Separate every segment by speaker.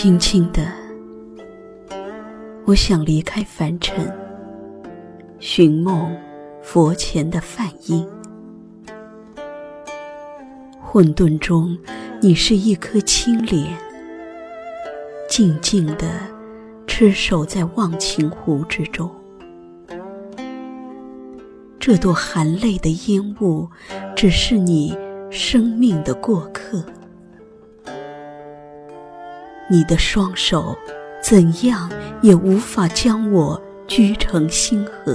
Speaker 1: 轻轻的，我想离开凡尘，寻梦佛前的梵音。混沌中，你是一颗青莲，静静的痴守在忘情湖之中。这朵含泪的烟雾，只是你生命的过客。你的双手，怎样也无法将我掬成星河，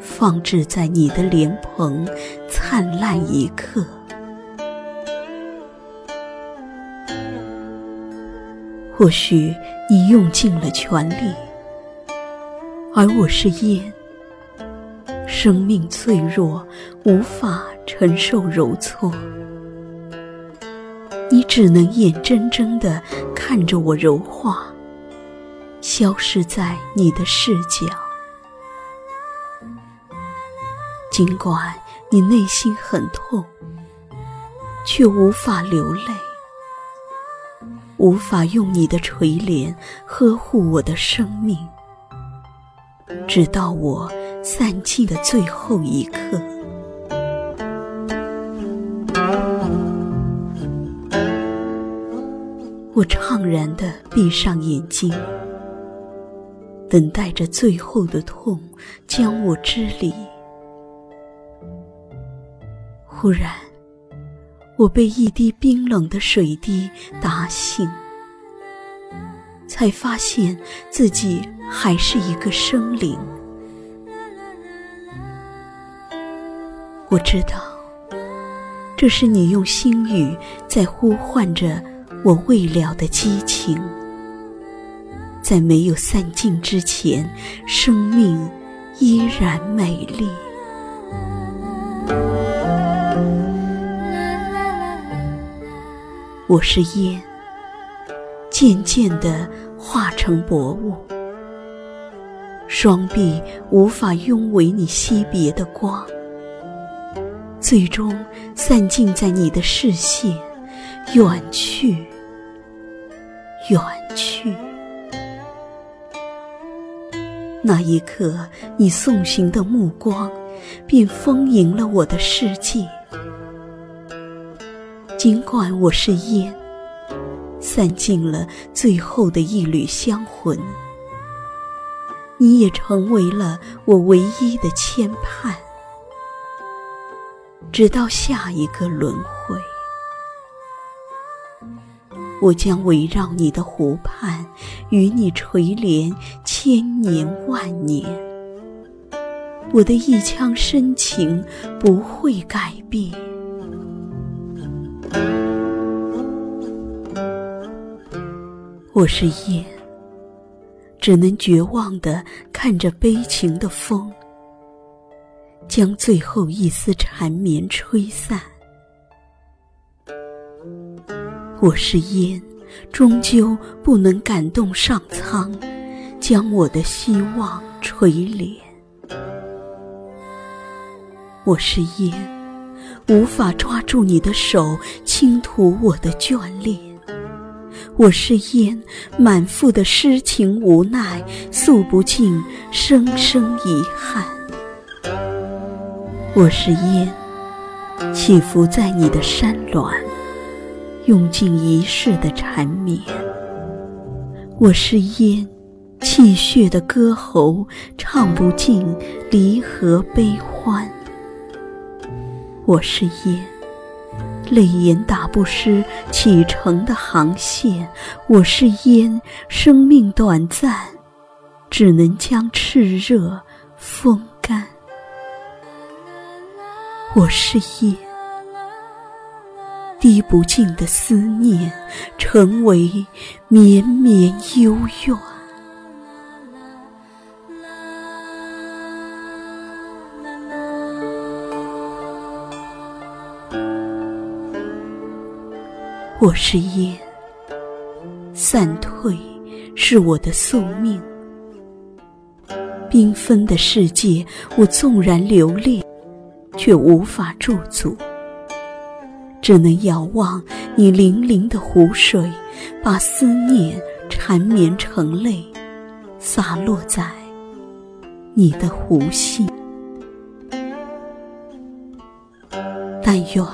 Speaker 1: 放置在你的莲蓬，灿烂一刻。或许你用尽了全力，而我是烟，生命脆弱，无法承受揉搓。你只能眼睁睁地看着我柔化，消失在你的视角。尽管你内心很痛，却无法流泪，无法用你的垂怜呵护我的生命，直到我散尽的最后一刻。我怅然地闭上眼睛，等待着最后的痛将我支离。忽然，我被一滴冰冷的水滴打醒，才发现自己还是一个生灵。我知道，这是你用心语在呼唤着。我未了的激情，在没有散尽之前，生命依然美丽。我是烟，渐渐地化成薄雾，双臂无法拥围你惜别的光，最终散尽在你的视线，远去。远去，那一刻，你送行的目光，便丰盈了我的世界。尽管我是烟，散尽了最后的一缕香魂，你也成为了我唯一的牵绊，直到下一个轮回。我将围绕你的湖畔，与你垂怜千年万年。我的一腔深情不会改变。我是烟，只能绝望地看着悲情的风，将最后一丝缠绵吹散。我是烟，终究不能感动上苍，将我的希望垂怜。我是烟，无法抓住你的手，倾吐我的眷恋。我是烟，满腹的诗情无奈，诉不尽声声遗憾。我是烟，起伏在你的山峦。用尽一世的缠绵，我是烟，泣血的歌喉唱不尽离合悲欢。我是烟，泪眼打不湿启程的航线。我是烟，生命短暂，只能将炽热风干。我是烟。滴不尽的思念，成为绵绵幽怨。我是烟，散退是我的宿命。缤纷的世界，我纵然留恋，却无法驻足。只能遥望你粼粼的湖水，把思念缠绵成泪，洒落在你的湖心。但愿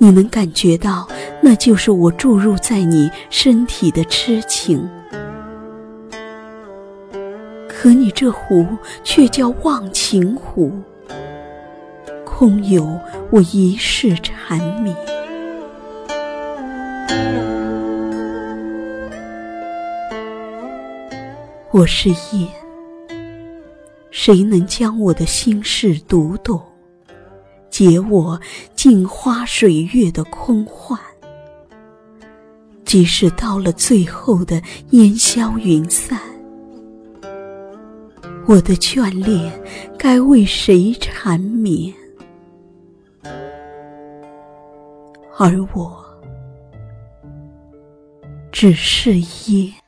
Speaker 1: 你能感觉到，那就是我注入在你身体的痴情。可你这湖却叫忘情湖，空有我一世缠绵。我是夜，谁能将我的心事读懂？解我镜花水月的空幻，即使到了最后的烟消云散，我的眷恋该为谁缠绵？而我只是烟。